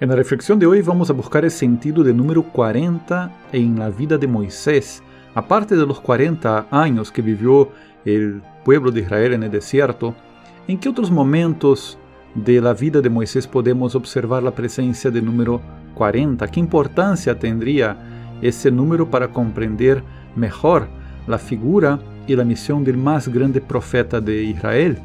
En la reflexión de hoy vamos a buscar el sentido del número 40 en la vida de Moisés. Aparte de los 40 años que vivió el pueblo de Israel en el desierto, ¿en qué otros momentos de la vida de Moisés podemos observar la presencia del número 40? ¿Qué importancia tendría ese número para comprender mejor la figura y la misión del más grande profeta de Israel?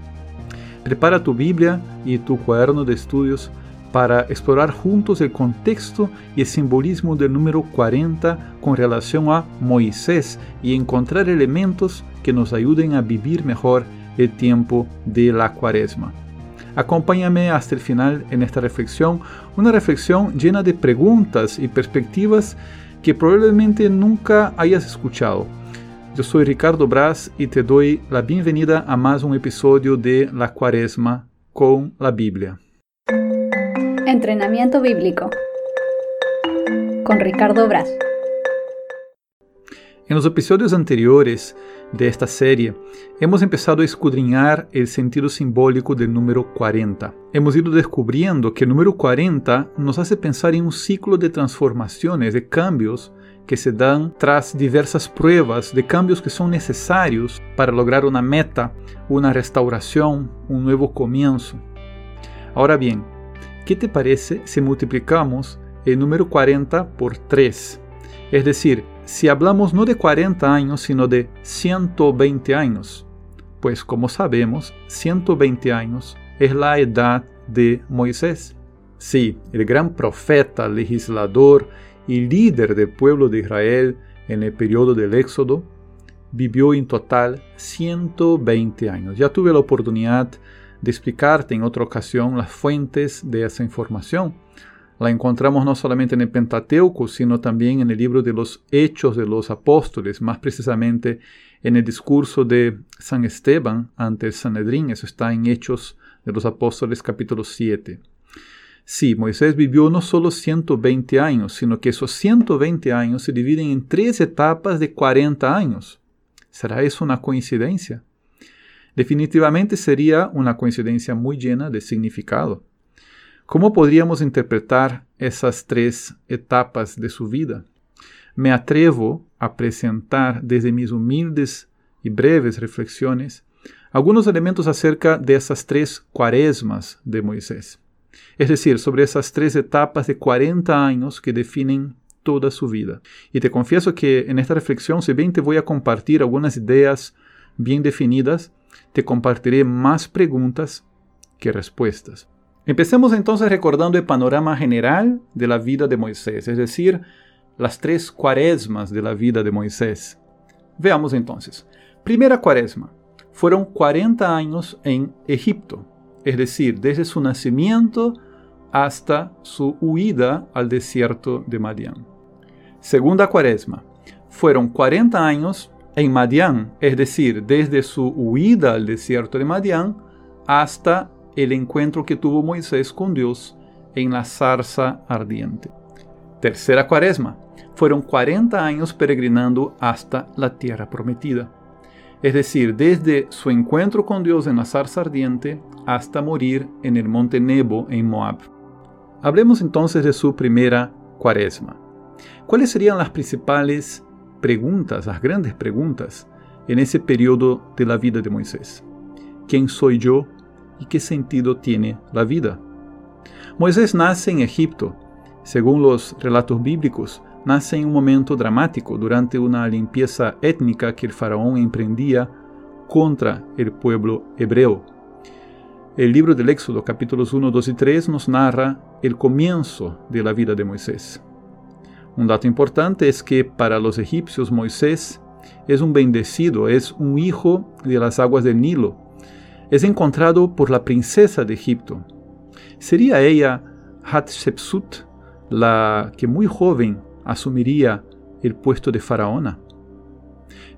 Prepara tu Biblia y tu cuaderno de estudios para explorar juntos el contexto y el simbolismo del número 40 con relación a Moisés y encontrar elementos que nos ayuden a vivir mejor el tiempo de la cuaresma. Acompáñame hasta el final en esta reflexión, una reflexión llena de preguntas y perspectivas que probablemente nunca hayas escuchado. Yo soy Ricardo Braz y te doy la bienvenida a más un episodio de La Cuaresma con la Biblia. Entrenamiento Bíblico con Ricardo Braz. En los episodios anteriores de esta serie, hemos empezado a escudriñar el sentido simbólico del número 40. Hemos ido descubriendo que el número 40 nos hace pensar en un ciclo de transformaciones, de cambios que se dan tras diversas pruebas, de cambios que son necesarios para lograr una meta, una restauración, un nuevo comienzo. Ahora bien, ¿Qué te parece si multiplicamos el número 40 por 3? Es decir, si hablamos no de 40 años, sino de 120 años. Pues como sabemos, 120 años es la edad de Moisés. Sí, el gran profeta, legislador y líder del pueblo de Israel en el periodo del Éxodo, vivió en total 120 años. Ya tuve la oportunidad de explicarte en otra ocasión las fuentes de esa información. La encontramos no solamente en el Pentateuco, sino también en el libro de los Hechos de los Apóstoles, más precisamente en el discurso de San Esteban ante el Sanedrín. Eso está en Hechos de los Apóstoles capítulo 7. Sí, Moisés vivió no solo 120 años, sino que esos 120 años se dividen en tres etapas de 40 años. ¿Será eso una coincidencia? Definitivamente sería una coincidencia muy llena de significado. ¿Cómo podríamos interpretar esas tres etapas de su vida? Me atrevo a presentar desde mis humildes y breves reflexiones algunos elementos acerca de esas tres cuaresmas de Moisés, es decir, sobre esas tres etapas de 40 años que definen toda su vida. Y te confieso que en esta reflexión, si bien te voy a compartir algunas ideas bien definidas, te compartiré más preguntas que respuestas. Empecemos entonces recordando el panorama general de la vida de Moisés, es decir, las tres cuaresmas de la vida de Moisés. Veamos entonces. Primera cuaresma. Fueron 40 años en Egipto, es decir, desde su nacimiento hasta su huida al desierto de Madián. Segunda cuaresma. Fueron 40 años en Madián, es decir, desde su huida al desierto de Madián hasta el encuentro que tuvo Moisés con Dios en la zarza ardiente. Tercera cuaresma. Fueron 40 años peregrinando hasta la tierra prometida. Es decir, desde su encuentro con Dios en la zarza ardiente hasta morir en el monte Nebo en Moab. Hablemos entonces de su primera cuaresma. ¿Cuáles serían las principales preguntas, las grandes preguntas, en ese periodo de la vida de Moisés. ¿Quién soy yo y qué sentido tiene la vida? Moisés nace en Egipto. Según los relatos bíblicos, nace en un momento dramático durante una limpieza étnica que el faraón emprendía contra el pueblo hebreo. El libro del Éxodo capítulos 1, 2 y 3 nos narra el comienzo de la vida de Moisés. Un dato importante es que para los egipcios Moisés es un bendecido, es un hijo de las aguas del Nilo. Es encontrado por la princesa de Egipto. ¿Sería ella Hatshepsut la que muy joven asumiría el puesto de faraona?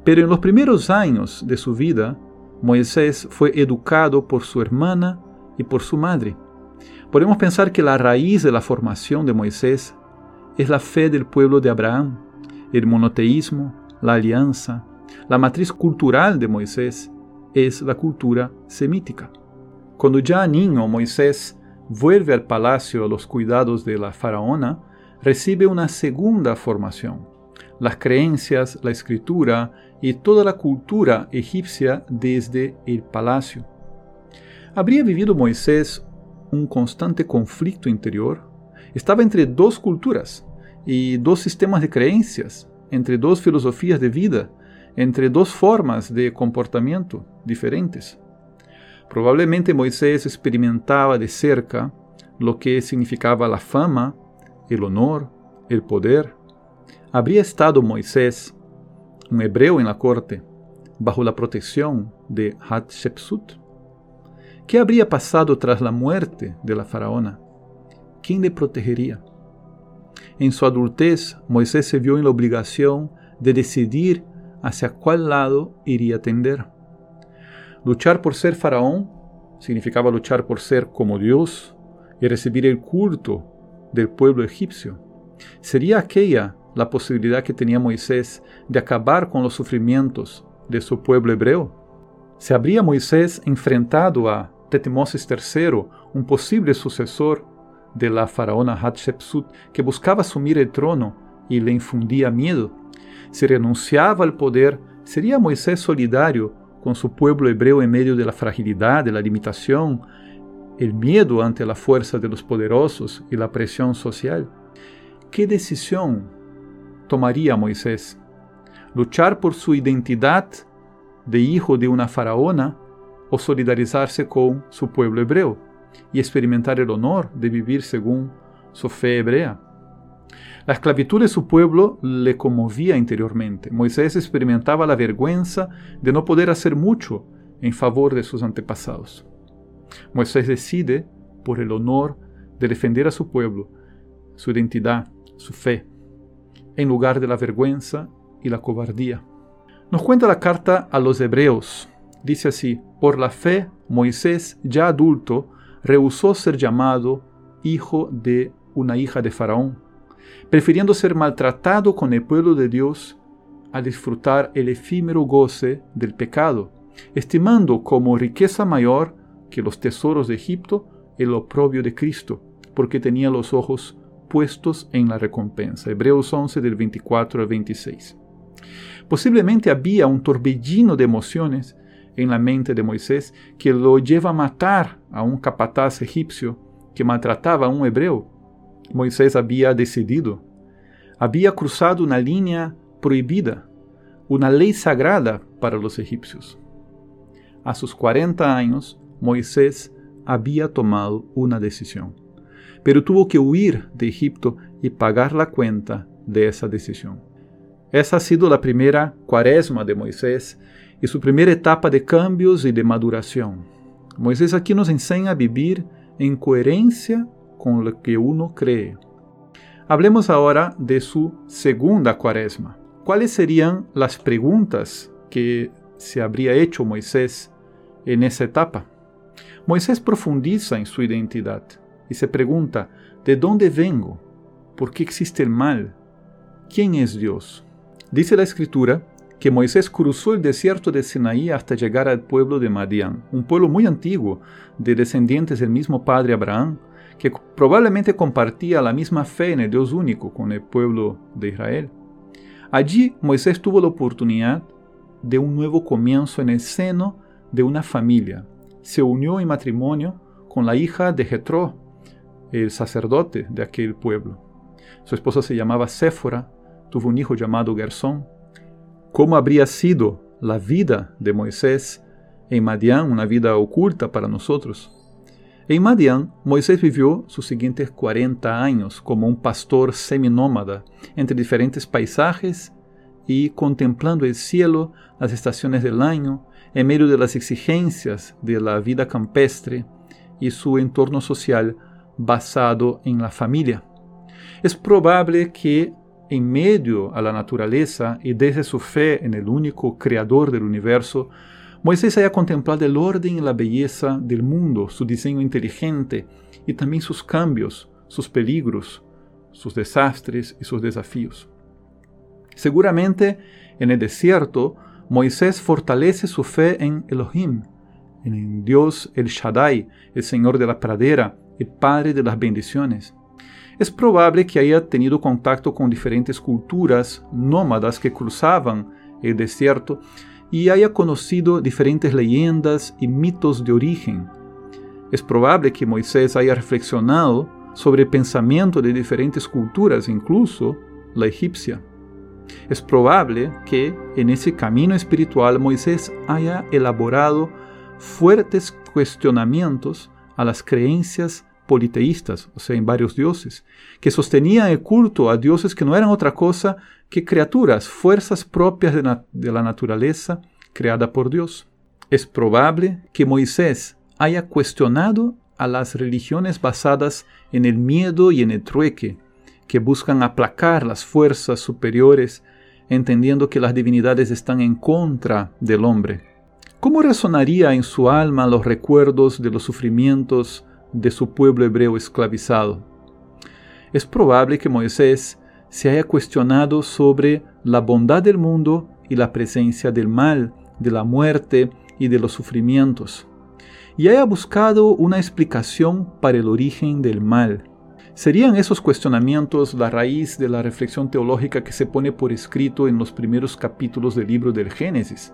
Pero en los primeros años de su vida, Moisés fue educado por su hermana y por su madre. Podemos pensar que la raíz de la formación de Moisés es la fe del pueblo de Abraham, el monoteísmo, la alianza. La matriz cultural de Moisés es la cultura semítica. Cuando ya niño Moisés vuelve al palacio a los cuidados de la faraona, recibe una segunda formación. Las creencias, la escritura y toda la cultura egipcia desde el palacio. ¿Habría vivido Moisés un constante conflicto interior? Estaba entre dos culturas y dos sistemas de creencias, entre dos filosofías de vida, entre dos formas de comportamiento diferentes. Probablemente Moisés experimentaba de cerca lo que significaba la fama, el honor, el poder. ¿Habría estado Moisés, un hebreo en la corte, bajo la protección de Hatshepsut? ¿Qué habría pasado tras la muerte de la faraona? ¿Quién le protegería? En su adultez, Moisés se vio en la obligación de decidir hacia cuál lado iría a tender. Luchar por ser faraón significaba luchar por ser como Dios y recibir el culto del pueblo egipcio. ¿Sería aquella la posibilidad que tenía Moisés de acabar con los sufrimientos de su pueblo hebreo? ¿Se habría Moisés enfrentado a Tetmosis III, un posible sucesor de la faraona Hatshepsut, que buscaba asumir el trono y le infundía miedo? Si renunciaba al poder, ¿sería Moisés solidario con su pueblo hebreo en medio de la fragilidad, de la limitación, el miedo ante la fuerza de los poderosos y la presión social? ¿Qué decisión tomaría Moisés? ¿Luchar por su identidad de hijo de una faraona o solidarizarse con su pueblo hebreo y experimentar el honor de vivir según su fe hebrea? La esclavitud de su pueblo le conmovía interiormente. Moisés experimentaba la vergüenza de no poder hacer mucho en favor de sus antepasados. Moisés decide, por el honor de defender a su pueblo, su identidad, su fe, en lugar de la vergüenza y la cobardía. Nos cuenta la carta a los hebreos. Dice así, por la fe, Moisés, ya adulto, rehusó ser llamado hijo de una hija de Faraón prefiriendo ser maltratado con el pueblo de Dios a disfrutar el efímero goce del pecado, estimando como riqueza mayor que los tesoros de Egipto el oprobio de Cristo, porque tenía los ojos puestos en la recompensa. Hebreos 11 del 24 al 26. Posiblemente había un torbellino de emociones en la mente de Moisés que lo lleva a matar a un capataz egipcio que maltrataba a un hebreo Moisés había decidido. Había cruzado una línea prohibida, una ley sagrada para los egipcios. A sus 40 años, Moisés había tomado una decisión, pero tuvo que huir de Egipto y pagar la cuenta de esa decisión. Esa ha sido la primera cuaresma de Moisés y su primera etapa de cambios y de maduración. Moisés aquí nos enseña a vivir en coherencia con lo que uno cree. Hablemos ahora de su segunda cuaresma. ¿Cuáles serían las preguntas que se habría hecho Moisés en esa etapa? Moisés profundiza en su identidad y se pregunta, ¿de dónde vengo? ¿Por qué existe el mal? ¿Quién es Dios? Dice la escritura que Moisés cruzó el desierto de Sinaí hasta llegar al pueblo de Madián, un pueblo muy antiguo, de descendientes del mismo padre Abraham, que probablemente compartía la misma fe en el Dios único con el pueblo de Israel. Allí Moisés tuvo la oportunidad de un nuevo comienzo en el seno de una familia. Se unió en matrimonio con la hija de Jetro, el sacerdote de aquel pueblo. Su esposa se llamaba Séfora, tuvo un hijo llamado Gersón. ¿Cómo habría sido la vida de Moisés en Madián, una vida oculta para nosotros? En Madian, Moisés vivió sus siguientes 40 años como un pastor seminómada entre diferentes paisajes y contemplando el cielo, las estaciones del año, en medio de las exigencias de la vida campestre y su entorno social basado en la familia. Es probable que en medio a la naturaleza y desde su fe en el único creador del universo, Moisés haya contemplado el orden y la belleza del mundo, su diseño inteligente y también sus cambios, sus peligros, sus desastres y sus desafíos. Seguramente en el desierto, Moisés fortalece su fe en Elohim, en Dios el Shaddai, el Señor de la pradera, y Padre de las bendiciones. Es probable que haya tenido contacto con diferentes culturas nómadas que cruzaban el desierto y haya conocido diferentes leyendas y mitos de origen. Es probable que Moisés haya reflexionado sobre el pensamiento de diferentes culturas, incluso la egipcia. Es probable que en ese camino espiritual Moisés haya elaborado fuertes cuestionamientos a las creencias politeístas, o sea, en varios dioses, que sostenían el culto a dioses que no eran otra cosa que criaturas, fuerzas propias de, de la naturaleza creada por Dios. Es probable que Moisés haya cuestionado a las religiones basadas en el miedo y en el trueque, que buscan aplacar las fuerzas superiores, entendiendo que las divinidades están en contra del hombre. ¿Cómo resonaría en su alma los recuerdos de los sufrimientos de su pueblo hebreo esclavizado? Es probable que Moisés se haya cuestionado sobre la bondad del mundo y la presencia del mal, de la muerte y de los sufrimientos, y haya buscado una explicación para el origen del mal. ¿Serían esos cuestionamientos la raíz de la reflexión teológica que se pone por escrito en los primeros capítulos del libro del Génesis?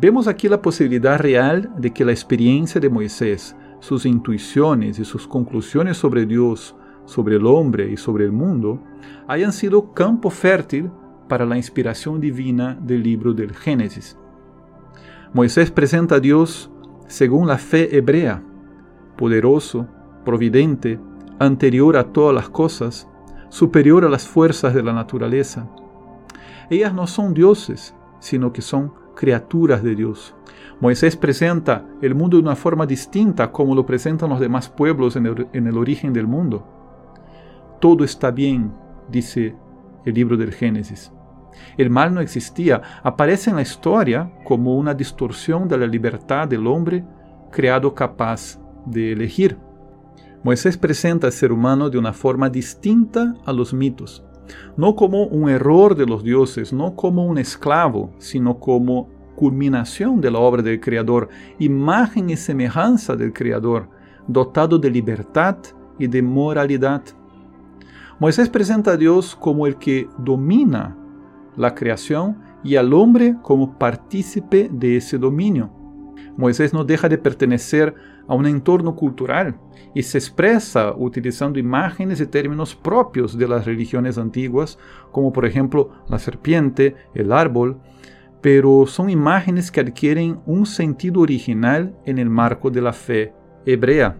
Vemos aquí la posibilidad real de que la experiencia de Moisés, sus intuiciones y sus conclusiones sobre Dios, sobre el hombre y sobre el mundo, hayan sido campo fértil para la inspiración divina del libro del Génesis. Moisés presenta a Dios según la fe hebrea, poderoso, providente, anterior a todas las cosas, superior a las fuerzas de la naturaleza. Ellas no son dioses, sino que son criaturas de Dios. Moisés presenta el mundo de una forma distinta como lo presentan los demás pueblos en el, origen del mundo. Todo está bien, dice el libro del Génesis. El mal no existía, aparece en la historia como una distorsión de la libertad del hombre creado capaz de elegir. Moisés presenta al ser humano de una forma distinta a los mitos, no como un error de los dioses, no como un esclavo, sino como culminación de la obra del Creador, imagen y semejanza del Creador, dotado de libertad y de moralidad. Moisés presenta a Dios como el que domina la creación y al hombre como partícipe de ese dominio. Moisés no deja de pertenecer a un entorno cultural y se expresa utilizando imágenes y términos propios de las religiones antiguas, como por ejemplo la serpiente, el árbol, pero son imágenes que adquieren un sentido original en el marco de la fe hebrea.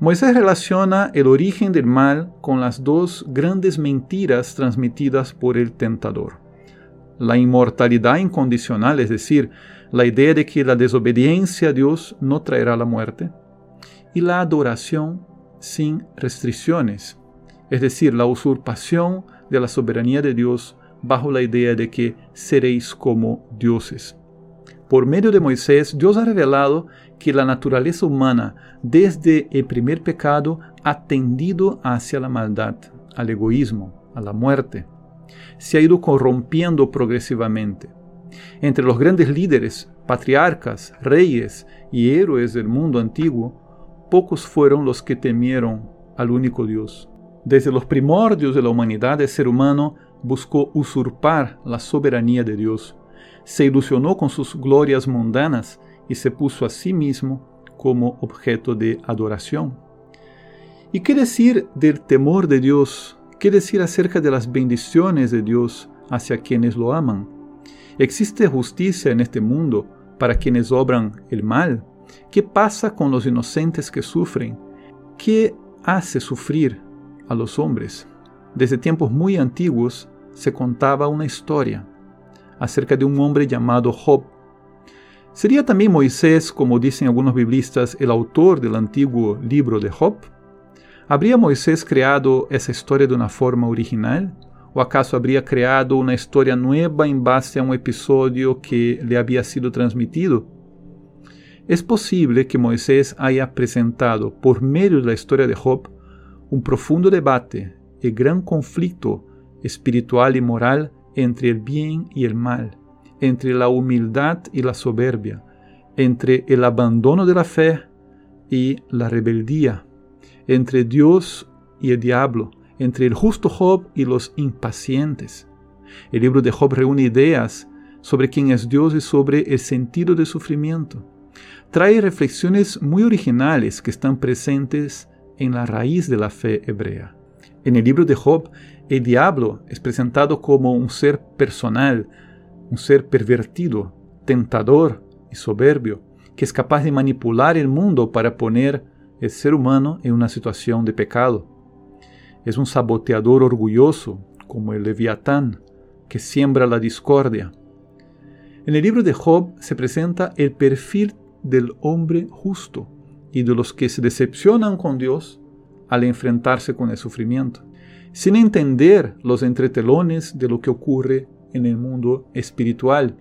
Moisés relaciona el origen del mal con las dos grandes mentiras transmitidas por el tentador. La inmortalidad incondicional, es decir, la idea de que la desobediencia a Dios no traerá la muerte, y la adoración sin restricciones, es decir, la usurpación de la soberanía de Dios bajo la idea de que seréis como dioses. Por medio de Moisés, Dios ha revelado que la naturaleza humana, desde el primer pecado, ha tendido hacia la maldad, al egoísmo, a la muerte. Se ha ido corrompiendo progresivamente. Entre los grandes líderes, patriarcas, reyes y héroes del mundo antiguo, pocos fueron los que temieron al único Dios. Desde los primordios de la humanidad, el ser humano buscó usurpar la soberanía de Dios, se ilusionó con sus glorias mundanas y se puso a sí mismo como objeto de adoración. ¿Y qué decir del temor de Dios? ¿Qué decir acerca de las bendiciones de Dios hacia quienes lo aman? ¿Existe justicia en este mundo para quienes obran el mal? ¿Qué pasa con los inocentes que sufren? ¿Qué hace sufrir a los hombres? Desde tiempos muy antiguos se contaba una historia acerca de un hombre llamado Job. ¿Sería también Moisés, como dicen algunos biblistas, el autor del antiguo libro de Job? ¿Habría Moisés creado esa historia de una forma original? ¿O acaso habría creado una historia nueva en base a un episodio que le había sido transmitido? Es posible que Moisés haya presentado, por medio de la historia de Job, un profundo debate y gran conflicto espiritual y moral entre el bien y el mal, entre la humildad y la soberbia, entre el abandono de la fe y la rebeldía, entre Dios y el diablo, entre el justo Job y los impacientes. El libro de Job reúne ideas sobre quién es Dios y sobre el sentido del sufrimiento. Trae reflexiones muy originales que están presentes en la raíz de la fe hebrea. En el libro de Job, el diablo es presentado como un ser personal, un ser pervertido, tentador y soberbio, que es capaz de manipular el mundo para poner el ser humano en una situación de pecado. Es un saboteador orgulloso, como el leviatán, que siembra la discordia. En el libro de Job se presenta el perfil del hombre justo y de los que se decepcionan con Dios al enfrentarse con el sufrimiento, sin entender los entretelones de lo que ocurre en el mundo espiritual.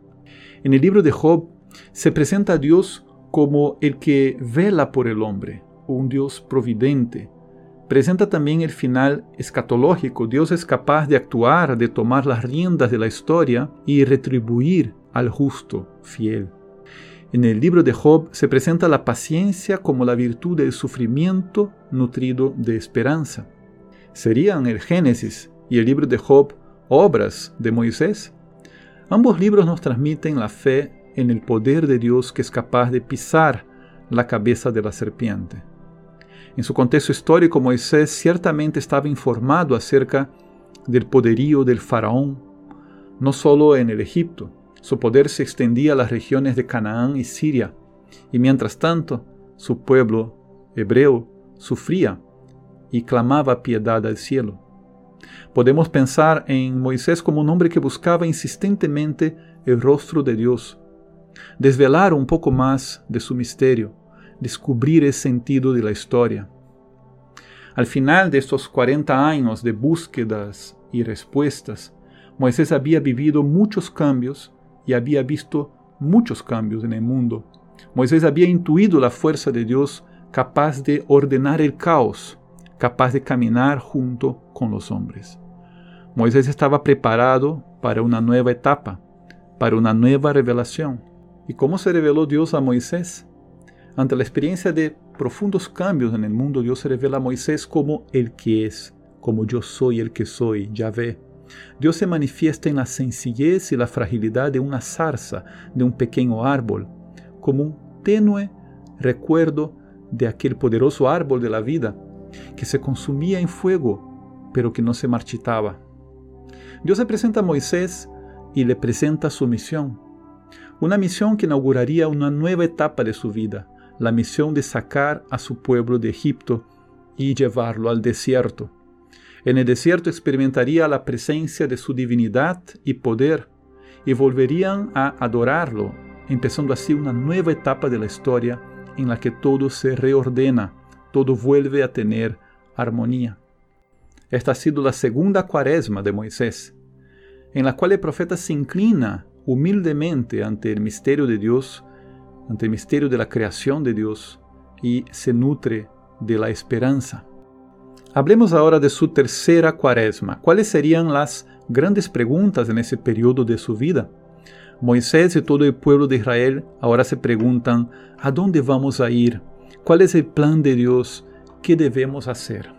En el libro de Job se presenta a Dios como el que vela por el hombre, un Dios providente. Presenta también el final escatológico. Dios es capaz de actuar, de tomar las riendas de la historia y retribuir al justo fiel. En el libro de Job se presenta la paciencia como la virtud del sufrimiento nutrido de esperanza. ¿Serían el Génesis y el libro de Job obras de Moisés? Ambos libros nos transmiten la fe en el poder de Dios que es capaz de pisar la cabeza de la serpiente. En su contexto histórico, Moisés ciertamente estaba informado acerca del poderío del faraón, no solo en el Egipto, su poder se extendía a las regiones de Canaán y Siria, y mientras tanto su pueblo hebreo sufría y clamaba piedad al cielo. Podemos pensar en Moisés como un hombre que buscaba insistentemente el rostro de Dios, desvelar un poco más de su misterio, descubrir el sentido de la historia. Al final de estos 40 años de búsquedas y respuestas, Moisés había vivido muchos cambios y había visto muchos cambios en el mundo. Moisés había intuido la fuerza de Dios capaz de ordenar el caos, capaz de caminar junto con los hombres. Moisés estaba preparado para una nueva etapa, para una nueva revelación. ¿Y cómo se reveló Dios a Moisés? Ante la experiencia de profundos cambios en el mundo, Dios se revela a Moisés como el que es, como yo soy el que soy, Yahvé. Dios se manifiesta en la sencillez y la fragilidad de una zarza, de un pequeño árbol, como un tenue recuerdo de aquel poderoso árbol de la vida que se consumía en fuego, pero que no se marchitaba. Dios se presenta a Moisés y le presenta su misión, una misión que inauguraría una nueva etapa de su vida, la misión de sacar a su pueblo de Egipto y llevarlo al desierto. En el desierto experimentaría la presencia de su divinidad y poder y volverían a adorarlo, empezando así una nueva etapa de la historia en la que todo se reordena, todo vuelve a tener armonía. Esta ha sido la segunda cuaresma de Moisés, en la cual el profeta se inclina humildemente ante el misterio de Dios, ante el misterio de la creación de Dios y se nutre de la esperanza. Hablemos ahora de su tercera cuaresma. ¿Cuáles serían las grandes preguntas en ese periodo de su vida? Moisés y todo el pueblo de Israel ahora se preguntan, ¿a dónde vamos a ir? ¿Cuál es el plan de Dios? ¿Qué debemos hacer?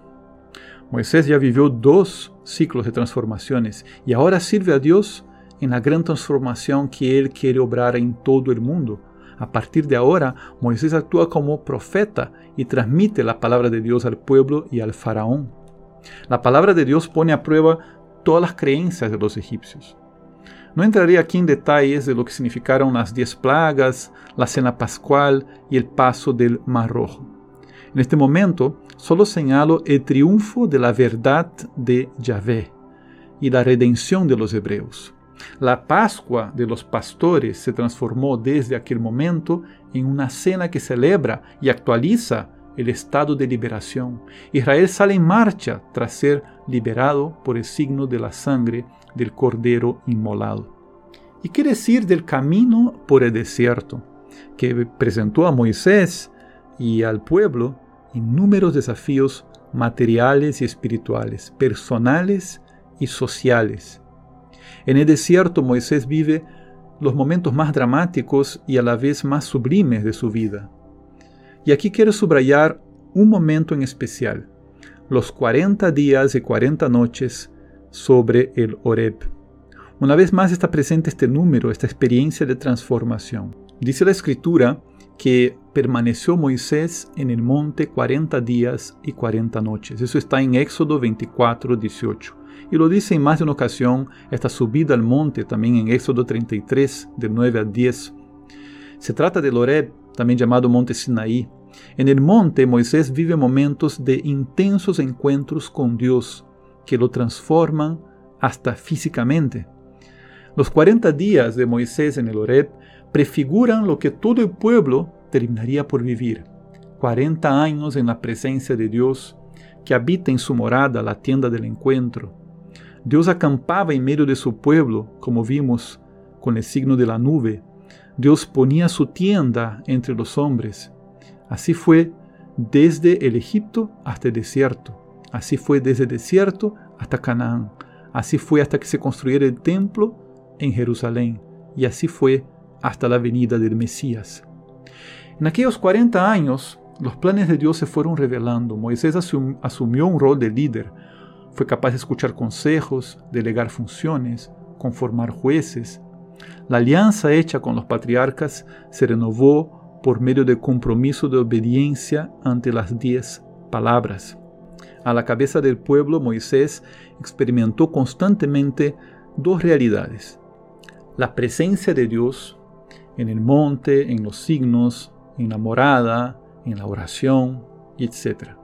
Moisés ya vivió dos ciclos de transformaciones y ahora sirve a Dios en la gran transformación que Él quiere obrar en todo el mundo. A partir de ahora, Moisés actúa como profeta y transmite la palabra de Dios al pueblo y al faraón. La palabra de Dios pone a prueba todas las creencias de los egipcios. No entraré aquí en detalles de lo que significaron las diez plagas, la cena pascual y el paso del Mar Rojo. En este momento, solo señalo el triunfo de la verdad de Yahvé y la redención de los hebreos. La Pascua de los pastores se transformó desde aquel momento en una cena que celebra y actualiza el estado de liberación. Israel sale en marcha tras ser liberado por el signo de la sangre del cordero inmolado. ¿Y qué decir del camino por el desierto, que presentó a Moisés y al pueblo inúmeros desafíos materiales y espirituales, personales y sociales? En el desierto Moisés vive los momentos más dramáticos y a la vez más sublimes de su vida. Y aquí quiero subrayar un momento en especial, los 40 días y 40 noches sobre el Oreb. Una vez más está presente este número, esta experiencia de transformación. Dice la escritura que permaneció Moisés en el monte 40 días y 40 noches. Eso está en Éxodo 24, 18. Y lo dice en más de una ocasión esta subida al monte, también en Éxodo 33, del 9 al 10. Se trata del Oreb, también llamado Monte Sinaí. En el monte Moisés vive momentos de intensos encuentros con Dios que lo transforman hasta físicamente. Los 40 días de Moisés en el Oreb prefiguran lo que todo el pueblo terminaría por vivir. 40 años en la presencia de Dios, que habita en su morada, la tienda del encuentro. Dios acampaba en medio de su pueblo, como vimos con el signo de la nube. Dios ponía su tienda entre los hombres. Así fue desde el Egipto hasta el desierto. Así fue desde el desierto hasta Canaán. Así fue hasta que se construyera el templo en Jerusalén. Y así fue hasta la venida del Mesías. En aquellos 40 años, los planes de Dios se fueron revelando. Moisés asumió un rol de líder. Fue capaz de escuchar consejos, delegar funciones, conformar jueces. La alianza hecha con los patriarcas se renovó por medio del compromiso de obediencia ante las diez palabras. A la cabeza del pueblo, Moisés experimentó constantemente dos realidades. La presencia de Dios en el monte, en los signos, en la morada, en la oración, etc.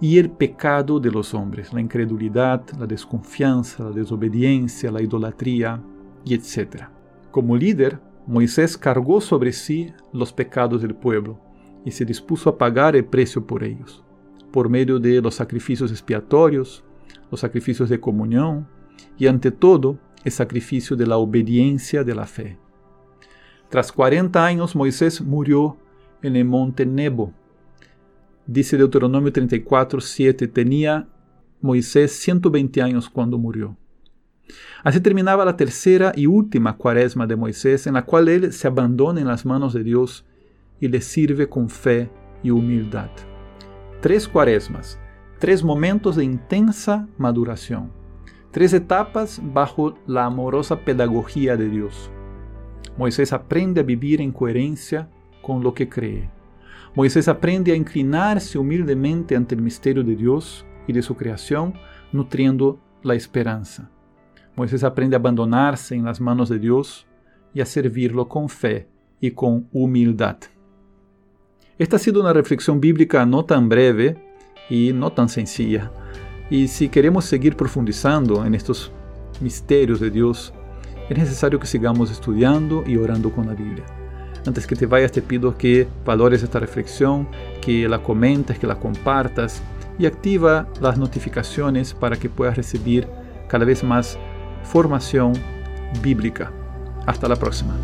Y el pecado de los hombres, la incredulidad, la desconfianza, la desobediencia, la idolatría, y etc. Como líder, Moisés cargó sobre sí los pecados del pueblo y se dispuso a pagar el precio por ellos, por medio de los sacrificios expiatorios, los sacrificios de comunión y ante todo el sacrificio de la obediencia de la fe. Tras 40 años Moisés murió en el monte Nebo. Dice Deuteronomio 34, 7, tenía Moisés 120 años cuando murió. Así terminaba la tercera y última cuaresma de Moisés, en la cual él se abandona en las manos de Dios y le sirve con fe y humildad. Tres cuaresmas, tres momentos de intensa maduración, tres etapas bajo la amorosa pedagogía de Dios. Moisés aprende a vivir en coherencia con lo que cree. Moisés aprende a inclinarse humildemente ante el misterio de Dios y de su creación, nutriendo la esperanza. Moisés aprende a abandonarse en las manos de Dios y a servirlo con fe y con humildad. Esta ha sido una reflexión bíblica no tan breve y no tan sencilla. Y si queremos seguir profundizando en estos misterios de Dios, es necesario que sigamos estudiando y orando con la Biblia. Antes que te vayas te pido que valores esta reflexión, que la comentes, que la compartas y activa las notificaciones para que puedas recibir cada vez más formación bíblica. Hasta la próxima.